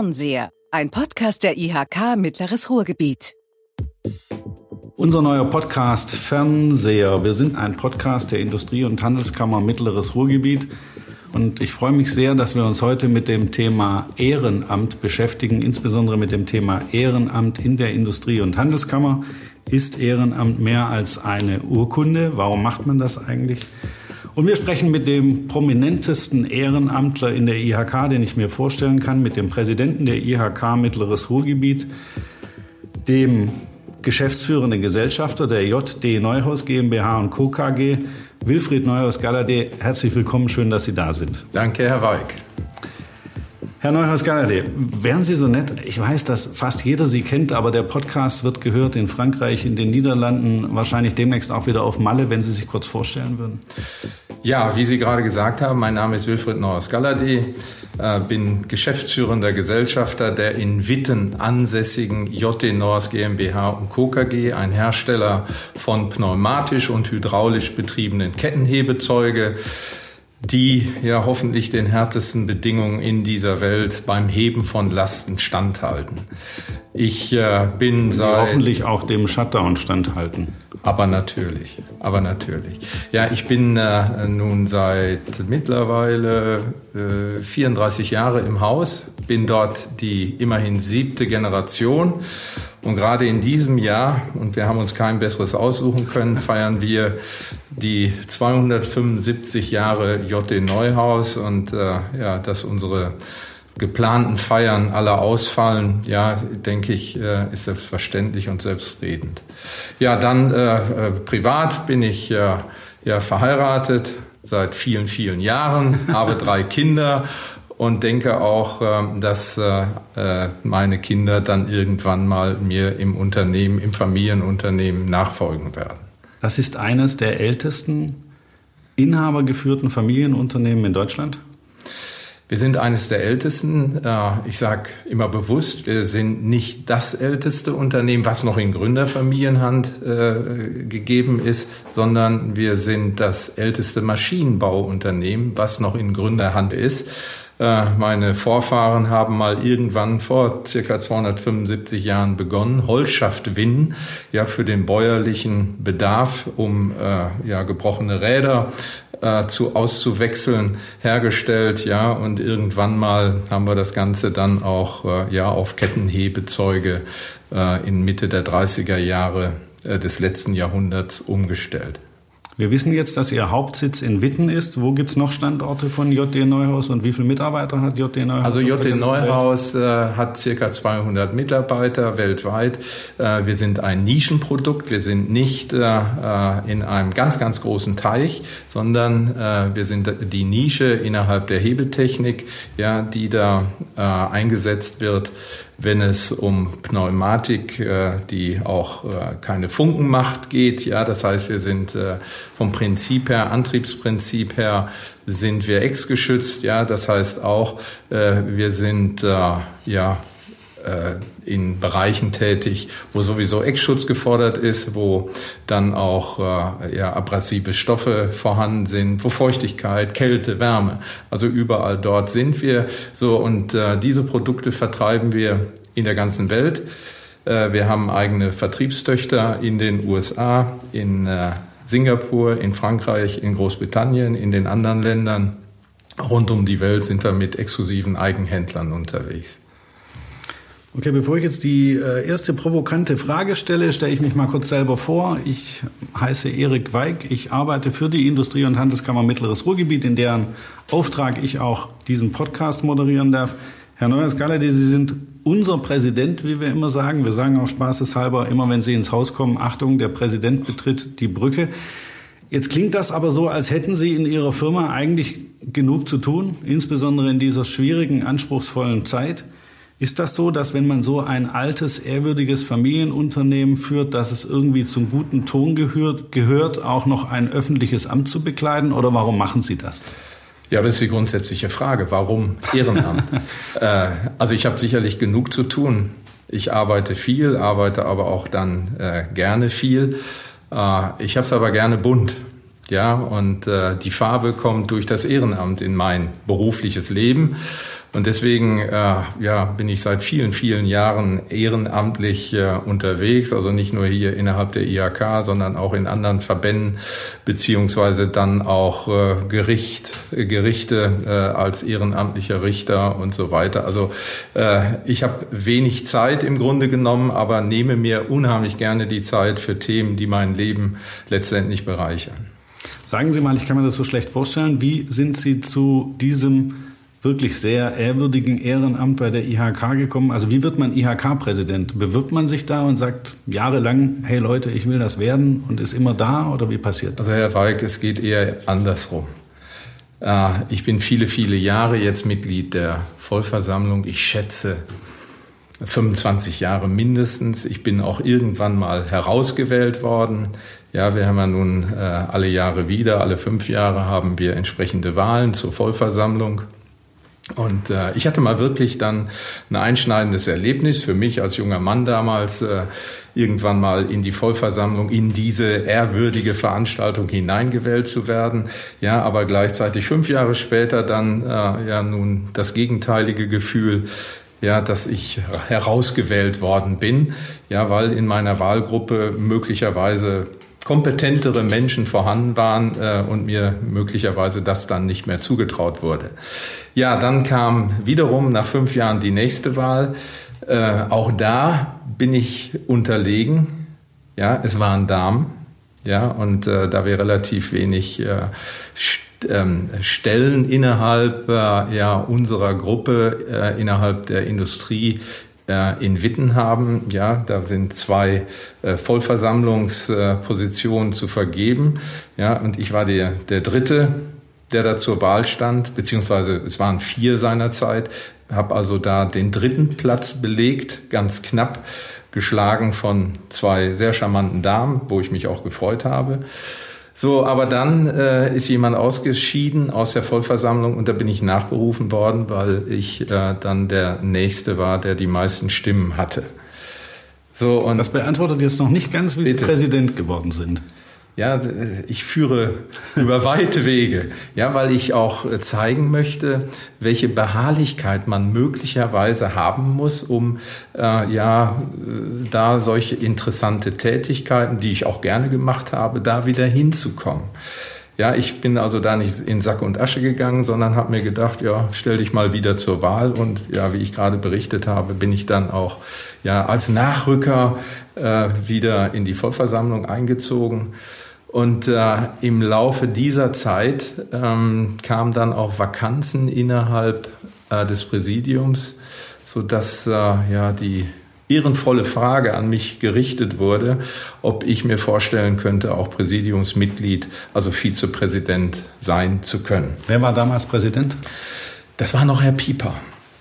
Fernseher, ein Podcast der IHK Mittleres Ruhrgebiet. Unser neuer Podcast Fernseher. Wir sind ein Podcast der Industrie- und Handelskammer Mittleres Ruhrgebiet. Und ich freue mich sehr, dass wir uns heute mit dem Thema Ehrenamt beschäftigen, insbesondere mit dem Thema Ehrenamt in der Industrie- und Handelskammer. Ist Ehrenamt mehr als eine Urkunde? Warum macht man das eigentlich? Und wir sprechen mit dem prominentesten Ehrenamtler in der IHK, den ich mir vorstellen kann, mit dem Präsidenten der IHK Mittleres Ruhrgebiet, dem geschäftsführenden Gesellschafter der JD Neuhaus GmbH und Co. KG, Wilfried Neuhaus-Galladay. Herzlich willkommen, schön, dass Sie da sind. Danke, Herr Weig. Herr Neuhaus-Galladay, wären Sie so nett, ich weiß, dass fast jeder Sie kennt, aber der Podcast wird gehört in Frankreich, in den Niederlanden, wahrscheinlich demnächst auch wieder auf Malle, wenn Sie sich kurz vorstellen würden. Ja, wie Sie gerade gesagt haben, mein Name ist Wilfried Neuhaus-Galladay, äh, bin geschäftsführender Gesellschafter der in Witten ansässigen JD Norris GmbH und Co. KG, ein Hersteller von pneumatisch und hydraulisch betriebenen Kettenhebezeuge die ja hoffentlich den härtesten Bedingungen in dieser Welt beim Heben von Lasten standhalten. Ich äh, bin seit hoffentlich auch dem Shutdown standhalten. Aber natürlich, aber natürlich. Ja, ich bin äh, nun seit mittlerweile äh, 34 Jahre im Haus, bin dort die immerhin siebte Generation und gerade in diesem Jahr, und wir haben uns kein besseres aussuchen können, feiern wir die 275 Jahre JD Neuhaus und äh, ja, dass unsere geplanten Feiern alle ausfallen, ja, denke ich, äh, ist selbstverständlich und selbstredend. Ja, dann äh, äh, privat bin ich äh, ja verheiratet seit vielen, vielen Jahren, habe drei Kinder und denke auch, dass äh, äh, meine Kinder dann irgendwann mal mir im Unternehmen, im Familienunternehmen nachfolgen werden. Das ist eines der ältesten inhabergeführten Familienunternehmen in Deutschland? Wir sind eines der ältesten. Äh, ich sage immer bewusst, wir sind nicht das älteste Unternehmen, was noch in Gründerfamilienhand gegeben ist, sondern wir sind das älteste Maschinenbauunternehmen, was noch in Gründerhand ist. Äh, meine Vorfahren haben mal irgendwann vor circa 275 Jahren begonnen, Holzschaft winnen, ja für den bäuerlichen Bedarf, um äh, ja gebrochene Räder äh, zu auszuwechseln hergestellt, ja und irgendwann mal haben wir das Ganze dann auch äh, ja auf Kettenhebezeuge äh, in Mitte der 30er Jahre äh, des letzten Jahrhunderts umgestellt. Wir wissen jetzt, dass Ihr Hauptsitz in Witten ist. Wo gibt es noch Standorte von JD Neuhaus und wie viele Mitarbeiter hat JD Neuhaus? Also JD Neuhaus äh, hat circa 200 Mitarbeiter weltweit. Äh, wir sind ein Nischenprodukt. Wir sind nicht äh, in einem ganz, ganz großen Teich, sondern wir sind die Nische innerhalb der Hebetechnik, ja, die da eingesetzt wird wenn es um Pneumatik, äh, die auch äh, keine Funken macht, geht. Ja, das heißt, wir sind äh, vom Prinzip her, Antriebsprinzip her, sind wir exgeschützt. Ja, das heißt auch, wir sind ja äh, in Bereichen tätig, wo sowieso Eckschutz gefordert ist, wo dann auch äh, ja, abrasive Stoffe vorhanden sind, wo Feuchtigkeit, Kälte, Wärme, also überall dort sind wir so und äh, diese Produkte vertreiben wir in der ganzen Welt. Äh, wir haben eigene Vertriebstöchter in den USA, in äh, Singapur, in Frankreich, in Großbritannien, in den anderen Ländern. Rund um die Welt sind wir mit exklusiven Eigenhändlern unterwegs. Okay, bevor ich jetzt die äh, erste provokante Frage stelle, stelle ich mich mal kurz selber vor. Ich heiße Erik Weig. Ich arbeite für die Industrie- und Handelskammer Mittleres Ruhrgebiet, in deren Auftrag ich auch diesen Podcast moderieren darf. Herr Neuers Sie sind unser Präsident, wie wir immer sagen. Wir sagen auch spaßeshalber immer, wenn Sie ins Haus kommen, Achtung, der Präsident betritt die Brücke. Jetzt klingt das aber so, als hätten Sie in Ihrer Firma eigentlich genug zu tun, insbesondere in dieser schwierigen, anspruchsvollen Zeit. Ist das so, dass wenn man so ein altes, ehrwürdiges Familienunternehmen führt, dass es irgendwie zum guten Ton gehört, gehört, auch noch ein öffentliches Amt zu bekleiden? Oder warum machen Sie das? Ja, das ist die grundsätzliche Frage. Warum Ehrenamt? äh, also ich habe sicherlich genug zu tun. Ich arbeite viel, arbeite aber auch dann äh, gerne viel. Äh, ich habe es aber gerne bunt. Ja, und äh, die Farbe kommt durch das Ehrenamt in mein berufliches Leben. Und deswegen äh, ja, bin ich seit vielen, vielen Jahren ehrenamtlich äh, unterwegs, also nicht nur hier innerhalb der IHK, sondern auch in anderen Verbänden, beziehungsweise dann auch äh, Gericht, Gerichte äh, als ehrenamtlicher Richter und so weiter. Also äh, ich habe wenig Zeit im Grunde genommen, aber nehme mir unheimlich gerne die Zeit für Themen, die mein Leben letztendlich bereichern. Sagen Sie mal, ich kann mir das so schlecht vorstellen, wie sind Sie zu diesem wirklich sehr ehrwürdigen Ehrenamt bei der IHK gekommen? Also wie wird man IHK-Präsident? Bewirbt man sich da und sagt jahrelang, hey Leute, ich will das werden und ist immer da oder wie passiert das? Also Herr Weig, es geht eher andersrum. Äh, ich bin viele, viele Jahre jetzt Mitglied der Vollversammlung. Ich schätze 25 Jahre mindestens. Ich bin auch irgendwann mal herausgewählt worden. Ja, wir haben ja nun äh, alle Jahre wieder, alle fünf Jahre haben wir entsprechende Wahlen zur Vollversammlung. Und äh, ich hatte mal wirklich dann ein einschneidendes Erlebnis für mich als junger Mann damals, äh, irgendwann mal in die Vollversammlung, in diese ehrwürdige Veranstaltung hineingewählt zu werden. Ja, aber gleichzeitig fünf Jahre später dann äh, ja nun das gegenteilige Gefühl, ja, dass ich herausgewählt worden bin, ja, weil in meiner Wahlgruppe möglicherweise kompetentere Menschen vorhanden waren äh, und mir möglicherweise das dann nicht mehr zugetraut wurde. Ja, dann kam wiederum nach fünf Jahren die nächste Wahl. Äh, auch da bin ich unterlegen. Ja, es waren Damen. Ja, und äh, da wir relativ wenig äh, ähm, Stellen innerhalb äh, ja, unserer Gruppe, äh, innerhalb der Industrie in Witten haben. Ja, da sind zwei äh, Vollversammlungspositionen zu vergeben. Ja, und ich war der, der dritte, der da zur Wahl stand, beziehungsweise es waren vier seinerzeit, habe also da den dritten Platz belegt, ganz knapp geschlagen von zwei sehr charmanten Damen, wo ich mich auch gefreut habe. So, aber dann äh, ist jemand ausgeschieden aus der Vollversammlung und da bin ich nachberufen worden, weil ich äh, dann der Nächste war, der die meisten Stimmen hatte. So, und das beantwortet jetzt noch nicht ganz, wie bitte. Sie Präsident geworden sind. Ja, ich führe über weite Wege, ja, weil ich auch äh, zeigen möchte, welche Beharrlichkeit man möglicherweise haben muss, um äh, ja äh, da solche interessante Tätigkeiten, die ich auch gerne gemacht habe, da wieder hinzukommen. Ja, ich bin also da nicht in Sack und Asche gegangen, sondern habe mir gedacht, ja, stell dich mal wieder zur Wahl und ja, wie ich gerade berichtet habe, bin ich dann auch ja als Nachrücker äh, wieder in die Vollversammlung eingezogen. Und äh, im Laufe dieser Zeit ähm, kamen dann auch Vakanzen innerhalb äh, des Präsidiums, sodass äh, ja die ehrenvolle Frage an mich gerichtet wurde, ob ich mir vorstellen könnte, auch Präsidiumsmitglied, also Vizepräsident sein zu können. Wer war damals Präsident? Das war noch Herr Pieper.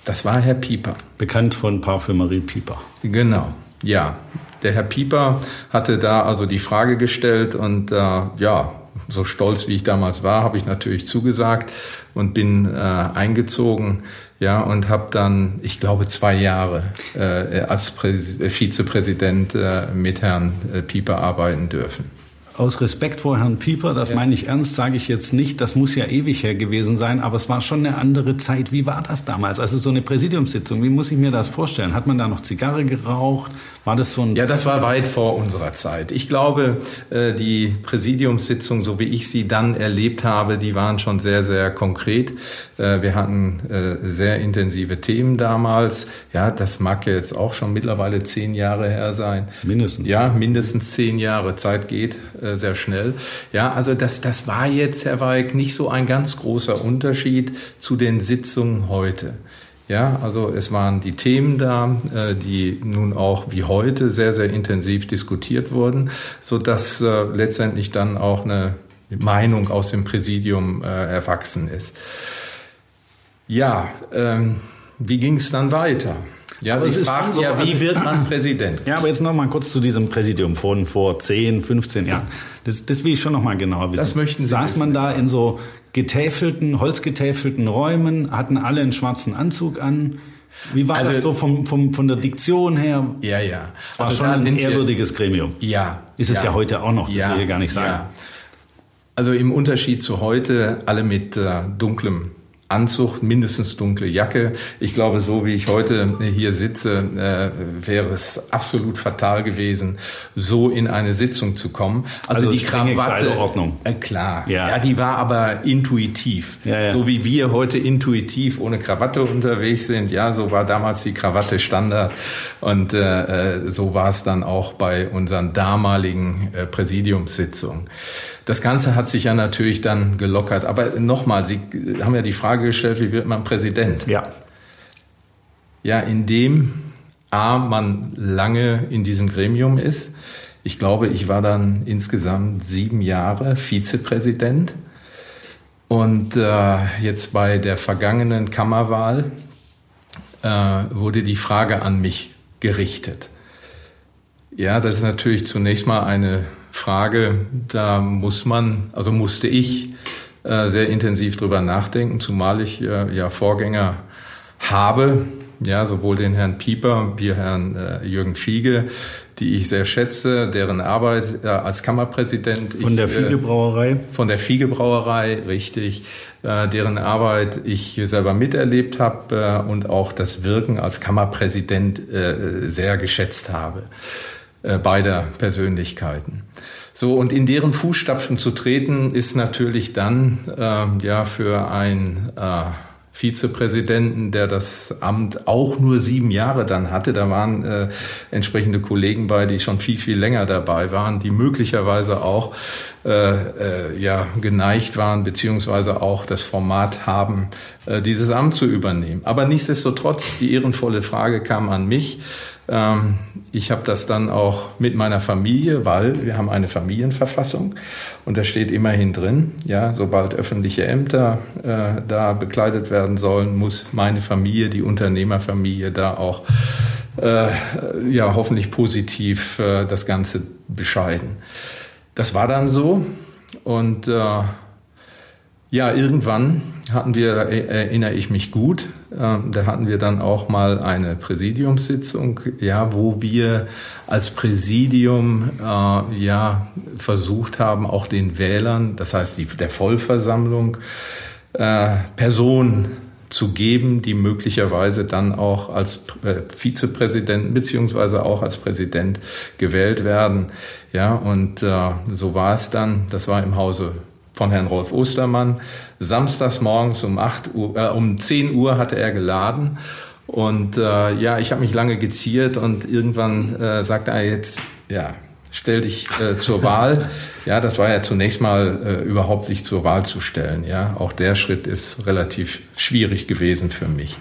Das war Herr Pieper. Bekannt von Parfümerie Pieper. Genau, ja. Der Herr Pieper hatte da also die Frage gestellt und äh, ja, so stolz wie ich damals war, habe ich natürlich zugesagt und bin äh, eingezogen, ja, und habe dann, ich glaube, zwei Jahre äh, als Präs Vizepräsident äh, mit Herrn äh, Pieper arbeiten dürfen. Aus Respekt vor Herrn Pieper, das ja. meine ich ernst, sage ich jetzt nicht, das muss ja ewig her gewesen sein, aber es war schon eine andere Zeit. Wie war das damals? Also so eine Präsidiumssitzung, wie muss ich mir das vorstellen? Hat man da noch Zigarre geraucht? War das so ein Ja, das war weit vor unserer Zeit. Ich glaube, äh, die Präsidiumssitzungen, so wie ich sie dann erlebt habe, die waren schon sehr, sehr konkret. Äh, wir hatten äh, sehr intensive Themen damals. Ja, das mag jetzt auch schon mittlerweile zehn Jahre her sein. Mindestens. Ja, mindestens zehn Jahre. Zeit geht sehr schnell. Ja, also das, das war jetzt, Herr Weig, nicht so ein ganz großer Unterschied zu den Sitzungen heute. Ja, also es waren die Themen da, äh, die nun auch wie heute sehr, sehr intensiv diskutiert wurden, so dass äh, letztendlich dann auch eine Meinung aus dem Präsidium äh, erwachsen ist. Ja, ähm, wie ging es dann weiter? Ja, aber Sie fragen so, ja, wie also, wird man Präsident? Ja, aber jetzt noch mal kurz zu diesem Präsidium von vor 10, 15 Jahren. Das, das will ich schon noch mal genauer wissen. Das möchten Sie Saß wissen. man da in so getäfelten, holzgetäfelten Räumen, hatten alle einen schwarzen Anzug an. Wie war also, das so vom, vom, von der Diktion her? Ja, ja. Es war also schon ein ehrwürdiges Gremium. Ja. Ist es ja, ja heute auch noch, das ja, will ich gar nicht sagen. Ja. Also im Unterschied zu heute, alle mit äh, dunklem Anzug, mindestens dunkle Jacke. Ich glaube, so wie ich heute hier sitze, äh, wäre es absolut fatal gewesen, so in eine Sitzung zu kommen. Also, also die Krawatte, äh, klar, ja. ja. die war aber intuitiv, ja, ja. so wie wir heute intuitiv ohne Krawatte unterwegs sind. Ja, so war damals die Krawatte Standard und äh, äh so war es dann auch bei unseren damaligen äh, Präsidiumssitzungen. Das Ganze hat sich ja natürlich dann gelockert. Aber nochmal, Sie haben ja die Frage gestellt, wie wird man Präsident? Ja. Ja, indem A, man lange in diesem Gremium ist. Ich glaube, ich war dann insgesamt sieben Jahre Vizepräsident. Und äh, jetzt bei der vergangenen Kammerwahl äh, wurde die Frage an mich gerichtet. Ja, das ist natürlich zunächst mal eine Frage, da muss man, also musste ich äh, sehr intensiv drüber nachdenken, zumal ich äh, ja Vorgänger habe, ja, sowohl den Herrn Pieper wie Herrn äh, Jürgen Fiege, die ich sehr schätze, deren Arbeit äh, als Kammerpräsident. Von der Fiege Brauerei? Äh, von der Fiege Brauerei, richtig. Äh, deren Arbeit ich selber miterlebt habe äh, und auch das Wirken als Kammerpräsident äh, sehr geschätzt habe. Äh, beider Persönlichkeiten. So, und in deren Fußstapfen zu treten, ist natürlich dann äh, ja für ein äh, Vizepräsidenten, der das Amt auch nur sieben Jahre dann hatte. Da waren äh, entsprechende Kollegen bei, die schon viel, viel länger dabei waren, die möglicherweise auch äh, äh, ja, geneigt waren, beziehungsweise auch das Format haben, dieses Amt zu übernehmen. Aber nichtsdestotrotz, die ehrenvolle Frage kam an mich. Ähm, ich habe das dann auch mit meiner Familie, weil wir haben eine Familienverfassung und da steht immerhin drin, ja, sobald öffentliche Ämter äh, da bekleidet werden sollen, muss meine Familie, die Unternehmerfamilie, da auch äh, ja hoffentlich positiv äh, das Ganze bescheiden. Das war dann so und äh, ja, irgendwann hatten wir, erinnere ich mich gut, da hatten wir dann auch mal eine Präsidiumssitzung, ja, wo wir als Präsidium äh, ja versucht haben, auch den Wählern, das heißt die, der Vollversammlung, äh, Personen zu geben, die möglicherweise dann auch als äh, Vizepräsident beziehungsweise auch als Präsident gewählt werden. Ja, und äh, so war es dann. Das war im Hause von Herrn Rolf Ostermann. Samstags morgens um, 8 Uhr, äh, um 10 Uhr hatte er geladen. Und äh, ja, ich habe mich lange geziert und irgendwann äh, sagte er jetzt, ja, stell dich äh, zur Wahl. Ja, das war ja zunächst mal äh, überhaupt sich zur Wahl zu stellen. Ja, auch der Schritt ist relativ schwierig gewesen für mich.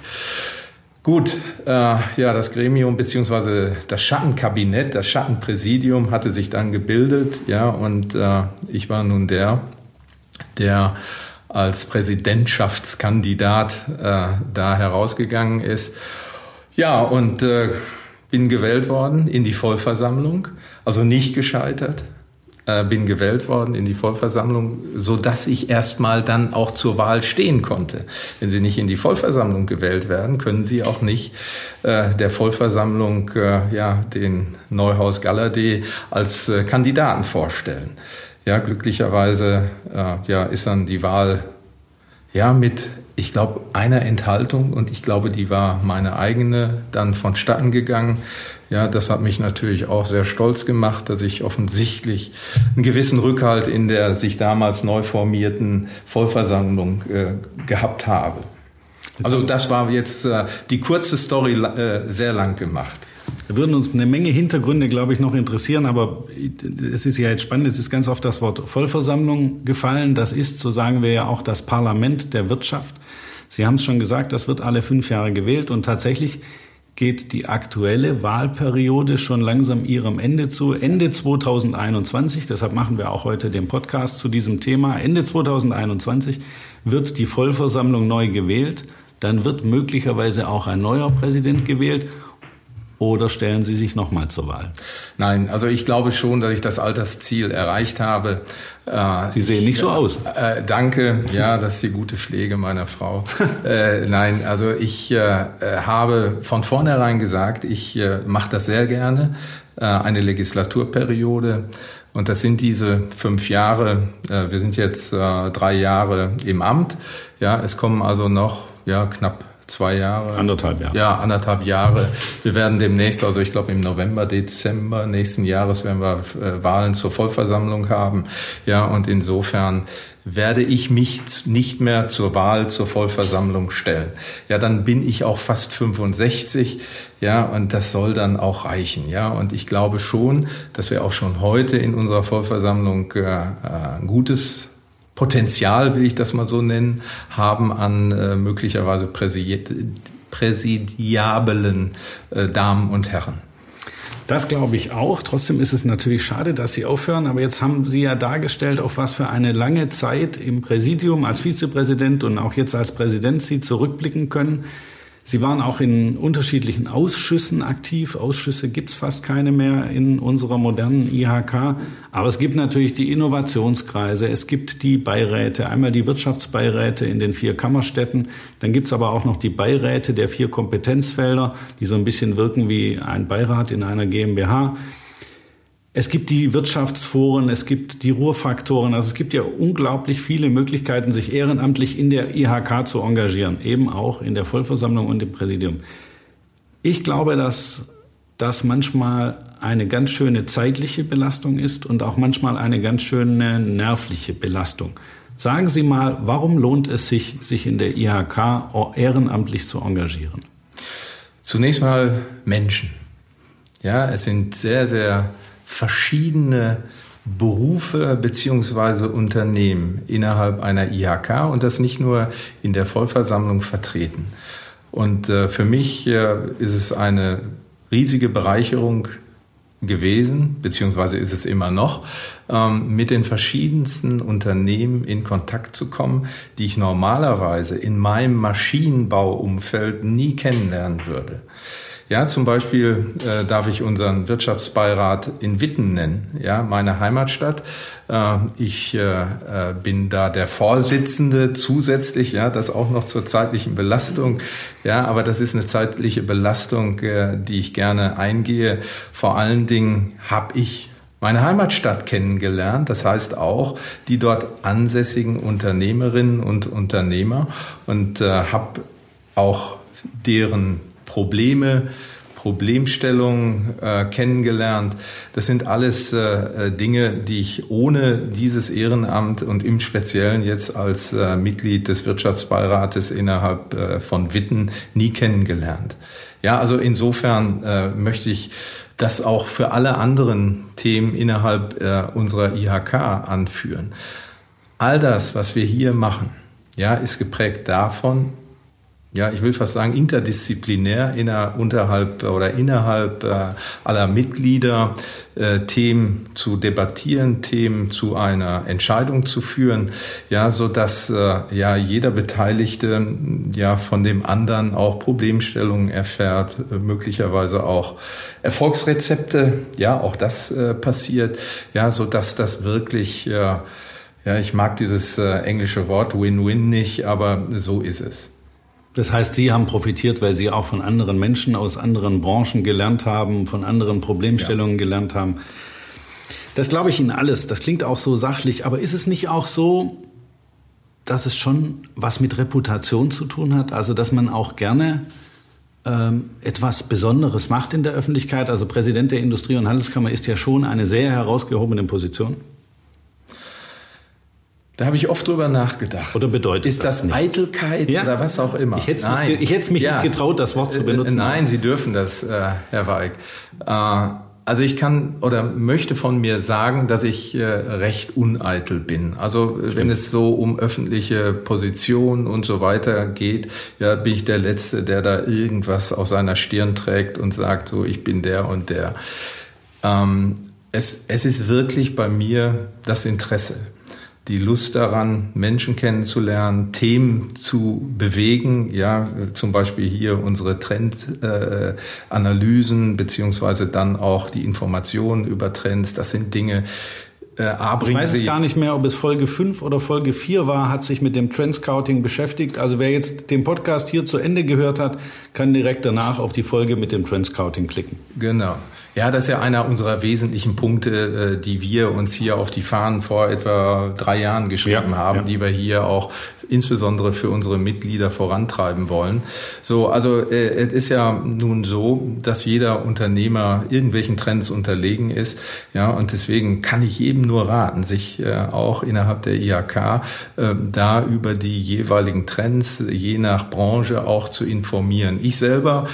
Gut, äh, ja, das Gremium beziehungsweise das Schattenkabinett, das Schattenpräsidium hatte sich dann gebildet, ja, und äh, ich war nun der, der als Präsidentschaftskandidat äh, da herausgegangen ist. Ja, und äh, bin gewählt worden in die Vollversammlung, also nicht gescheitert. Äh, bin gewählt worden in die Vollversammlung, so dass ich erstmal dann auch zur Wahl stehen konnte. Wenn Sie nicht in die Vollversammlung gewählt werden, können Sie auch nicht äh, der Vollversammlung äh, ja den Neuhaus Galladay als äh, Kandidaten vorstellen ja, glücklicherweise äh, ja, ist dann die Wahl ja, mit, ich glaube, einer Enthaltung und ich glaube, die war meine eigene, dann vonstatten gegangen. Ja, das hat mich natürlich auch sehr stolz gemacht, dass ich offensichtlich einen gewissen Rückhalt in der sich damals neu formierten Vollversammlung äh, gehabt habe. Also das war jetzt äh, die kurze Story äh, sehr lang gemacht. Da würden uns eine Menge Hintergründe, glaube ich, noch interessieren, aber es ist ja jetzt spannend, es ist ganz oft das Wort Vollversammlung gefallen. Das ist, so sagen wir ja auch, das Parlament der Wirtschaft. Sie haben es schon gesagt, das wird alle fünf Jahre gewählt und tatsächlich geht die aktuelle Wahlperiode schon langsam ihrem Ende zu. Ende 2021, deshalb machen wir auch heute den Podcast zu diesem Thema. Ende 2021 wird die Vollversammlung neu gewählt. Dann wird möglicherweise auch ein neuer Präsident gewählt oder stellen Sie sich nochmal zur Wahl? Nein, also ich glaube schon, dass ich das Altersziel erreicht habe. Äh, Sie sehen nicht so aus. Äh, danke, ja, das ist die gute Pflege meiner Frau. äh, nein, also ich äh, habe von vornherein gesagt, ich äh, mache das sehr gerne, äh, eine Legislaturperiode Und das sind diese fünf Jahre. Äh, wir sind jetzt äh, drei Jahre im Amt. Ja, es kommen also noch ja, knapp zwei Jahre. Anderthalb Jahre. Ja, anderthalb Jahre. Wir werden demnächst, also ich glaube im November, Dezember nächsten Jahres werden wir äh, Wahlen zur Vollversammlung haben. Ja, und insofern werde ich mich nicht mehr zur Wahl zur Vollversammlung stellen. Ja, dann bin ich auch fast 65. Ja, und das soll dann auch reichen. Ja, und ich glaube schon, dass wir auch schon heute in unserer Vollversammlung äh, äh ein gutes Potenzial, will ich das mal so nennen, haben an äh, möglicherweise präsidiablen äh, Damen und Herren. Das glaube ich auch. Trotzdem ist es natürlich schade, dass Sie aufhören. Aber jetzt haben Sie ja dargestellt, auf was für eine lange Zeit im Präsidium als Vizepräsident und auch jetzt als Präsident Sie zurückblicken können. Sie waren auch in unterschiedlichen Ausschüssen aktiv. Ausschüsse gibt es fast keine mehr in unserer modernen IHK. Aber es gibt natürlich die Innovationskreise, es gibt die Beiräte, einmal die Wirtschaftsbeiräte in den vier Kammerstädten. Dann gibt es aber auch noch die Beiräte der vier Kompetenzfelder, die so ein bisschen wirken wie ein Beirat in einer GmbH. Es gibt die Wirtschaftsforen, es gibt die Ruhrfaktoren. Also es gibt ja unglaublich viele Möglichkeiten, sich ehrenamtlich in der IHK zu engagieren, eben auch in der Vollversammlung und im Präsidium. Ich glaube, dass das manchmal eine ganz schöne zeitliche Belastung ist und auch manchmal eine ganz schöne nervliche Belastung. Sagen Sie mal, warum lohnt es sich, sich in der IHK ehrenamtlich zu engagieren? Zunächst mal Menschen. Ja, es sind sehr, sehr verschiedene Berufe beziehungsweise Unternehmen innerhalb einer IHK und das nicht nur in der Vollversammlung vertreten. Und äh, für mich äh, ist es eine riesige Bereicherung gewesen, beziehungsweise ist es immer noch, ähm, mit den verschiedensten Unternehmen in Kontakt zu kommen, die ich normalerweise in meinem Maschinenbauumfeld nie kennenlernen würde. Ja, zum Beispiel äh, darf ich unseren Wirtschaftsbeirat in Witten nennen, ja, meine Heimatstadt. Äh, ich äh, äh, bin da der Vorsitzende zusätzlich, ja, das auch noch zur zeitlichen Belastung. Ja, aber das ist eine zeitliche Belastung, äh, die ich gerne eingehe. Vor allen Dingen habe ich meine Heimatstadt kennengelernt, das heißt auch die dort ansässigen Unternehmerinnen und Unternehmer und äh, habe auch deren Probleme, Problemstellungen äh, kennengelernt. Das sind alles äh, Dinge, die ich ohne dieses Ehrenamt und im Speziellen jetzt als äh, Mitglied des Wirtschaftsbeirates innerhalb äh, von Witten nie kennengelernt. Ja, also insofern äh, möchte ich das auch für alle anderen Themen innerhalb äh, unserer IHK anführen. All das, was wir hier machen, ja, ist geprägt davon, ja, ich will fast sagen, interdisziplinär inner, unterhalb oder innerhalb äh, aller Mitglieder äh, Themen zu debattieren, Themen zu einer Entscheidung zu führen, ja, so dass äh, ja jeder Beteiligte ja von dem anderen auch Problemstellungen erfährt, äh, möglicherweise auch Erfolgsrezepte, ja, auch das äh, passiert, ja, so dass das wirklich ja, ja, ich mag dieses äh, englische Wort Win-Win nicht, aber so ist es. Das heißt, Sie haben profitiert, weil Sie auch von anderen Menschen aus anderen Branchen gelernt haben, von anderen Problemstellungen ja. gelernt haben. Das glaube ich Ihnen alles. Das klingt auch so sachlich. Aber ist es nicht auch so, dass es schon was mit Reputation zu tun hat? Also, dass man auch gerne ähm, etwas Besonderes macht in der Öffentlichkeit? Also, Präsident der Industrie- und Handelskammer ist ja schon eine sehr herausgehobene Position. Da habe ich oft drüber nachgedacht. Oder bedeutet Ist das, das Eitelkeit ja. oder was auch immer? Ich hätte es mich, ich mich ja. nicht getraut, das Wort zu benutzen. Nein, Sie dürfen das, äh, Herr Weig. Äh, also ich kann oder möchte von mir sagen, dass ich äh, recht uneitel bin. Also Stimmt. wenn es so um öffentliche Positionen und so weiter geht, ja, bin ich der Letzte, der da irgendwas auf seiner Stirn trägt und sagt, so ich bin der und der. Ähm, es, es ist wirklich bei mir das Interesse die Lust daran, Menschen kennenzulernen, Themen zu bewegen, ja, zum Beispiel hier unsere Trendanalysen, äh, beziehungsweise dann auch die Informationen über Trends, das sind Dinge, äh, ich weiß gar nicht mehr, ob es Folge 5 oder Folge 4 war, hat sich mit dem Trend Scouting beschäftigt. Also wer jetzt den Podcast hier zu Ende gehört hat, kann direkt danach auf die Folge mit dem Trend Scouting klicken. Genau. Ja, das ist ja einer unserer wesentlichen Punkte, äh, die wir uns hier auf die Fahnen vor etwa drei Jahren geschrieben ja, haben, ja. die wir hier auch insbesondere für unsere Mitglieder vorantreiben wollen. So, also äh, es ist ja nun so, dass jeder Unternehmer irgendwelchen Trends unterlegen ist, ja, und deswegen kann ich jedem nur raten, sich äh, auch innerhalb der IHK da über die jeweiligen Trends je nach Branche auch zu informieren. Ich selber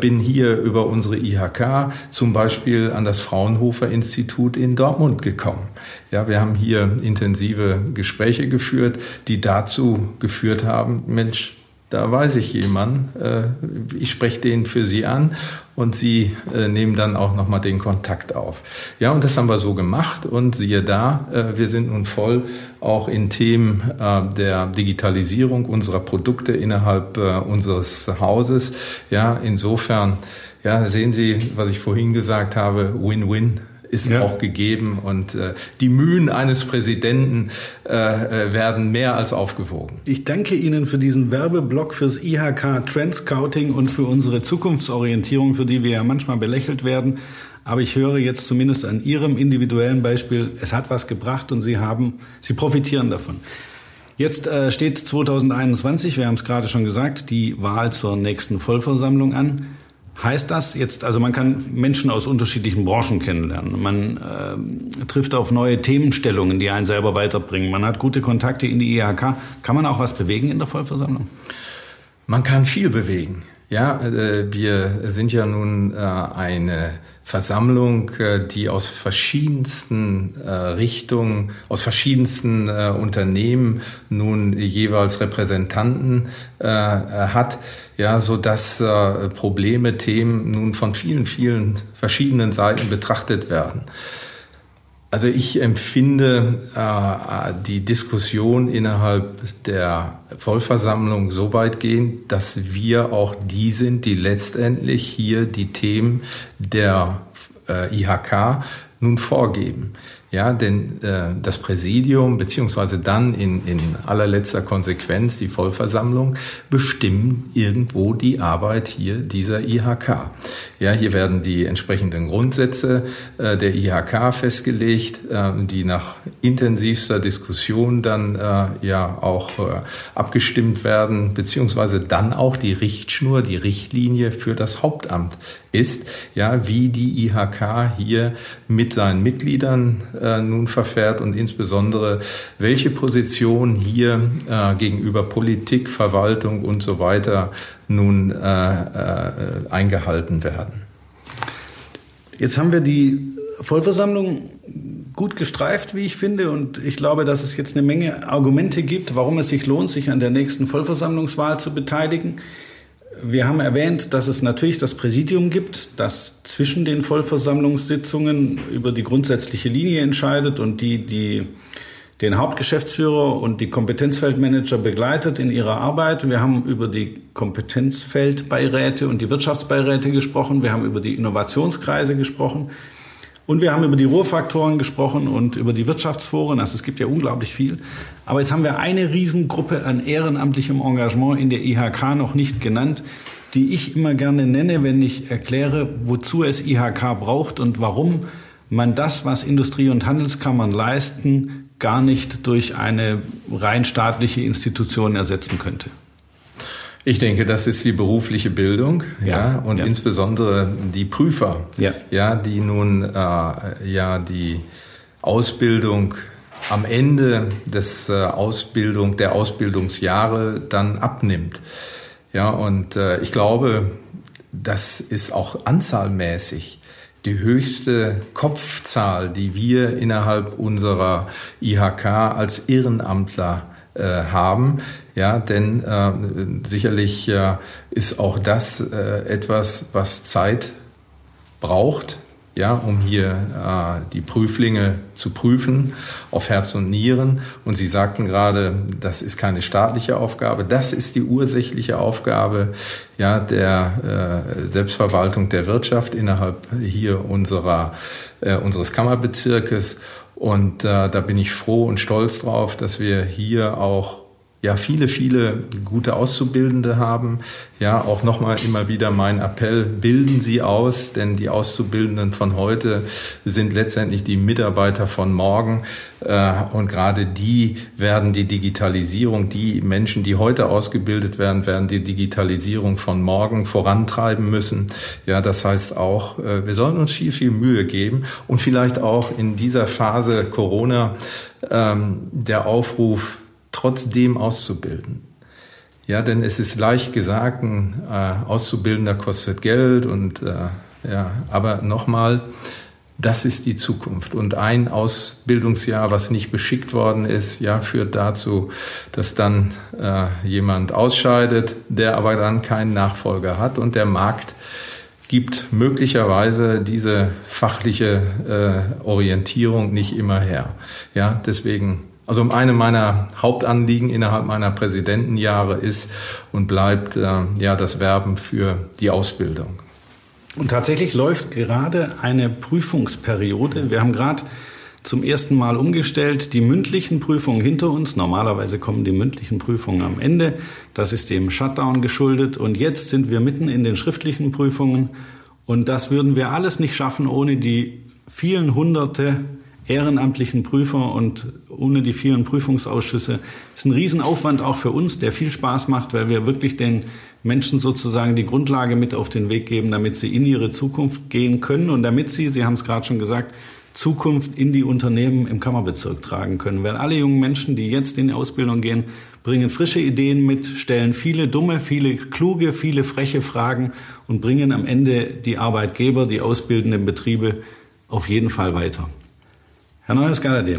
bin hier über unsere IHK zum Beispiel an das Fraunhofer Institut in Dortmund gekommen. Ja, wir haben hier intensive Gespräche geführt, die dazu geführt haben, Mensch, da weiß ich jemanden, äh, ich spreche den für Sie an und Sie äh, nehmen dann auch nochmal den Kontakt auf. Ja, und das haben wir so gemacht und siehe da, äh, wir sind nun voll auch in Themen der Digitalisierung unserer Produkte innerhalb unseres Hauses. Ja, insofern, ja, sehen Sie, was ich vorhin gesagt habe, Win-Win ist ja. auch gegeben und äh, die Mühen eines Präsidenten äh, äh, werden mehr als aufgewogen. Ich danke Ihnen für diesen Werbeblock fürs IHK Trend Scouting und für unsere Zukunftsorientierung, für die wir ja manchmal belächelt werden. Aber ich höre jetzt zumindest an Ihrem individuellen Beispiel, es hat was gebracht und Sie haben, Sie profitieren davon. Jetzt äh, steht 2021, wir haben es gerade schon gesagt, die Wahl zur nächsten Vollversammlung an. Heißt das jetzt, also man kann Menschen aus unterschiedlichen Branchen kennenlernen, man äh, trifft auf neue Themenstellungen, die einen selber weiterbringen, man hat gute Kontakte in die IHK. Kann man auch was bewegen in der Vollversammlung? Man kann viel bewegen. Ja, äh, wir sind ja nun äh, eine Versammlung, äh, die aus verschiedensten äh, Richtungen, aus verschiedensten äh, Unternehmen nun jeweils Repräsentanten hat, ja, so dass Probleme, Themen nun von vielen, vielen verschiedenen Seiten betrachtet werden. Also ich empfinde äh, die Diskussion innerhalb der Vollversammlung so weit gehend, dass wir auch die sind, die letztendlich hier die Themen der äh, IHK nun vorgeben. Ja, denn äh, das Präsidium beziehungsweise dann in, in allerletzter Konsequenz die Vollversammlung bestimmen irgendwo die Arbeit hier dieser IHK. Ja, hier werden die entsprechenden Grundsätze äh, der IHK festgelegt, äh, die nach intensivster Diskussion dann äh, ja auch äh, abgestimmt werden, beziehungsweise dann auch die Richtschnur, die Richtlinie für das Hauptamt ist, ja, wie die IHK hier mit seinen Mitgliedern äh, nun verfährt und insbesondere welche Position hier äh, gegenüber Politik, Verwaltung und so weiter nun äh, äh, eingehalten werden. Jetzt haben wir die Vollversammlung gut gestreift, wie ich finde, und ich glaube, dass es jetzt eine Menge Argumente gibt, warum es sich lohnt, sich an der nächsten Vollversammlungswahl zu beteiligen. Wir haben erwähnt, dass es natürlich das Präsidium gibt, das zwischen den Vollversammlungssitzungen über die grundsätzliche Linie entscheidet und die, die den Hauptgeschäftsführer und die Kompetenzfeldmanager begleitet in ihrer Arbeit. Wir haben über die Kompetenzfeldbeiräte und die Wirtschaftsbeiräte gesprochen. Wir haben über die Innovationskreise gesprochen. Und wir haben über die Ruhrfaktoren gesprochen und über die Wirtschaftsforen. Also es gibt ja unglaublich viel. Aber jetzt haben wir eine Riesengruppe an ehrenamtlichem Engagement in der IHK noch nicht genannt, die ich immer gerne nenne, wenn ich erkläre, wozu es IHK braucht und warum man das, was Industrie- und Handelskammern leisten, gar nicht durch eine rein staatliche Institution ersetzen könnte. Ich denke, das ist die berufliche Bildung, ja, ja und ja. insbesondere die Prüfer, ja, ja die nun äh, ja die Ausbildung am Ende des äh, Ausbildung der Ausbildungsjahre dann abnimmt. Ja, und äh, ich glaube, das ist auch anzahlmäßig die höchste Kopfzahl, die wir innerhalb unserer IHK als Ehrenamtler haben. Ja, denn äh, sicherlich äh, ist auch das äh, etwas, was Zeit braucht, ja, um hier äh, die Prüflinge zu prüfen auf Herz und Nieren. Und Sie sagten gerade, das ist keine staatliche Aufgabe, das ist die ursächliche Aufgabe ja, der äh, Selbstverwaltung der Wirtschaft innerhalb hier unserer, äh, unseres Kammerbezirkes. Und äh, da bin ich froh und stolz drauf, dass wir hier auch ja viele, viele gute Auszubildende haben. Ja, auch nochmal immer wieder mein Appell, bilden Sie aus, denn die Auszubildenden von heute sind letztendlich die Mitarbeiter von morgen. Äh, und gerade die werden die Digitalisierung, die Menschen, die heute ausgebildet werden, werden die Digitalisierung von morgen vorantreiben müssen. Ja, das heißt auch, äh, wir sollen uns viel, viel Mühe geben und vielleicht auch in dieser Phase Corona ähm, der Aufruf, trotzdem auszubilden. Ja, denn es ist leicht gesagt, ein äh, Auszubildender kostet Geld und äh, ja, aber nochmal, das ist die Zukunft. Und ein Ausbildungsjahr, was nicht beschickt worden ist, ja, führt dazu, dass dann äh, jemand ausscheidet, der aber dann keinen Nachfolger hat und der Markt gibt möglicherweise diese fachliche äh, Orientierung nicht immer her. Ja, deswegen also eine meiner Hauptanliegen innerhalb meiner Präsidentenjahre ist und bleibt äh, ja das Werben für die Ausbildung. Und tatsächlich läuft gerade eine Prüfungsperiode. Wir haben gerade zum ersten Mal umgestellt, die mündlichen Prüfungen hinter uns. Normalerweise kommen die mündlichen Prüfungen am Ende. Das ist dem Shutdown geschuldet. Und jetzt sind wir mitten in den schriftlichen Prüfungen. Und das würden wir alles nicht schaffen ohne die vielen hunderte ehrenamtlichen Prüfer und ohne die vielen Prüfungsausschüsse. ist ein Riesenaufwand auch für uns, der viel Spaß macht, weil wir wirklich den Menschen sozusagen die Grundlage mit auf den Weg geben, damit sie in ihre Zukunft gehen können und damit sie, Sie haben es gerade schon gesagt, Zukunft in die Unternehmen im Kammerbezirk tragen können. Weil alle jungen Menschen, die jetzt in die Ausbildung gehen, bringen frische Ideen mit, stellen viele dumme, viele kluge, viele freche Fragen und bringen am Ende die Arbeitgeber, die ausbildenden Betriebe auf jeden Fall weiter. Herr Neues Galadé,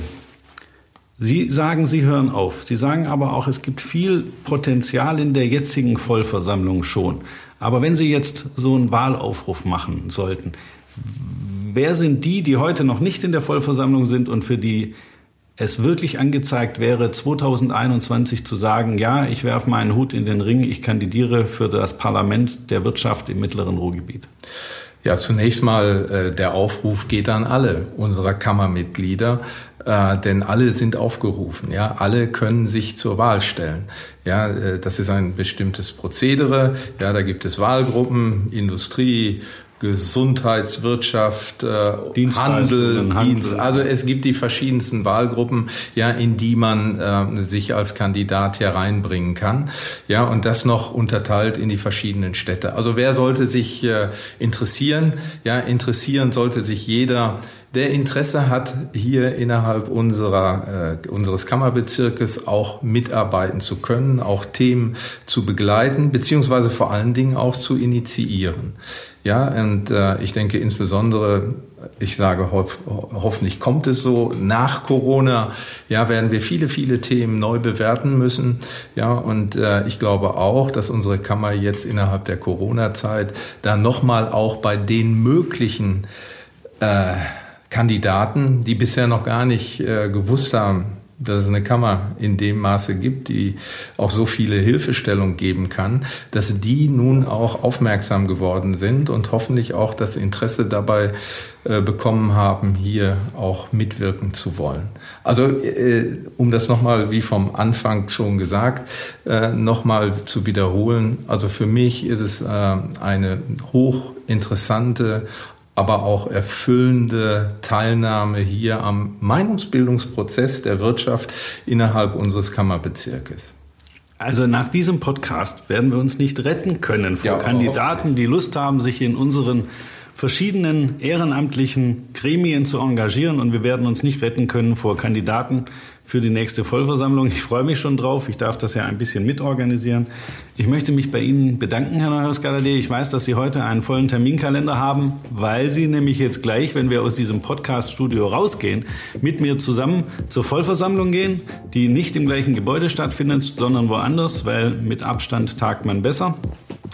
Sie sagen, Sie hören auf. Sie sagen aber auch, es gibt viel Potenzial in der jetzigen Vollversammlung schon. Aber wenn Sie jetzt so einen Wahlaufruf machen sollten, wer sind die, die heute noch nicht in der Vollversammlung sind und für die es wirklich angezeigt wäre, 2021 zu sagen, ja, ich werfe meinen Hut in den Ring, ich kandidiere für das Parlament der Wirtschaft im mittleren Ruhrgebiet? Ja, zunächst mal äh, der Aufruf geht an alle unserer Kammermitglieder, äh, denn alle sind aufgerufen. Ja, alle können sich zur Wahl stellen. Ja, äh, das ist ein bestimmtes Prozedere. Ja, da gibt es Wahlgruppen, Industrie, Gesundheitswirtschaft, äh, Handel, Dienst. Also es gibt die verschiedensten Wahlgruppen, ja, in die man äh, sich als Kandidat hereinbringen kann. Ja, und das noch unterteilt in die verschiedenen Städte. Also wer sollte sich äh, interessieren? Ja, interessieren sollte sich jeder, der Interesse hat, hier innerhalb unserer, äh, unseres Kammerbezirkes auch mitarbeiten zu können, auch Themen zu begleiten, beziehungsweise vor allen Dingen auch zu initiieren. Ja, und äh, ich denke insbesondere, ich sage hoff, hoffentlich kommt es so, nach Corona, ja, werden wir viele, viele Themen neu bewerten müssen. Ja, und äh, ich glaube auch, dass unsere Kammer jetzt innerhalb der Corona-Zeit da nochmal auch bei den möglichen äh, Kandidaten, die bisher noch gar nicht äh, gewusst haben, dass es eine Kammer in dem Maße gibt, die auch so viele Hilfestellung geben kann, dass die nun auch aufmerksam geworden sind und hoffentlich auch das Interesse dabei äh, bekommen haben, hier auch mitwirken zu wollen. Also äh, um das nochmal wie vom Anfang schon gesagt, äh, nochmal zu wiederholen, also für mich ist es äh, eine hochinteressante aber auch erfüllende Teilnahme hier am Meinungsbildungsprozess der Wirtschaft innerhalb unseres Kammerbezirkes. Also nach diesem Podcast werden wir uns nicht retten können vor ja, Kandidaten, die Lust haben, sich in unseren verschiedenen ehrenamtlichen Gremien zu engagieren und wir werden uns nicht retten können vor Kandidaten für die nächste Vollversammlung. Ich freue mich schon drauf. Ich darf das ja ein bisschen mitorganisieren. Ich möchte mich bei Ihnen bedanken, Herr Neuhaus Galadé. Ich weiß, dass Sie heute einen vollen Terminkalender haben, weil Sie nämlich jetzt gleich, wenn wir aus diesem Podcast-Studio rausgehen, mit mir zusammen zur Vollversammlung gehen, die nicht im gleichen Gebäude stattfindet, sondern woanders, weil mit Abstand tagt man besser.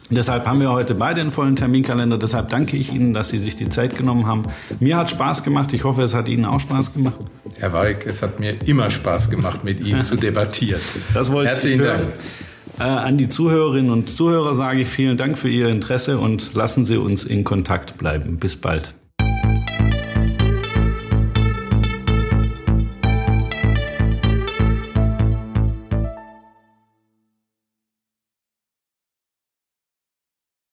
Deshalb haben wir heute beide einen vollen Terminkalender. Deshalb danke ich Ihnen, dass Sie sich die Zeit genommen haben. Mir hat Spaß gemacht. Ich hoffe, es hat Ihnen auch Spaß gemacht. Herr Weig, es hat mir immer Spaß gemacht, mit Ihnen zu debattieren. Das wollte Herzlichen ich hören. Dank. Äh, an die Zuhörerinnen und Zuhörer sage ich vielen Dank für Ihr Interesse und lassen Sie uns in Kontakt bleiben. Bis bald.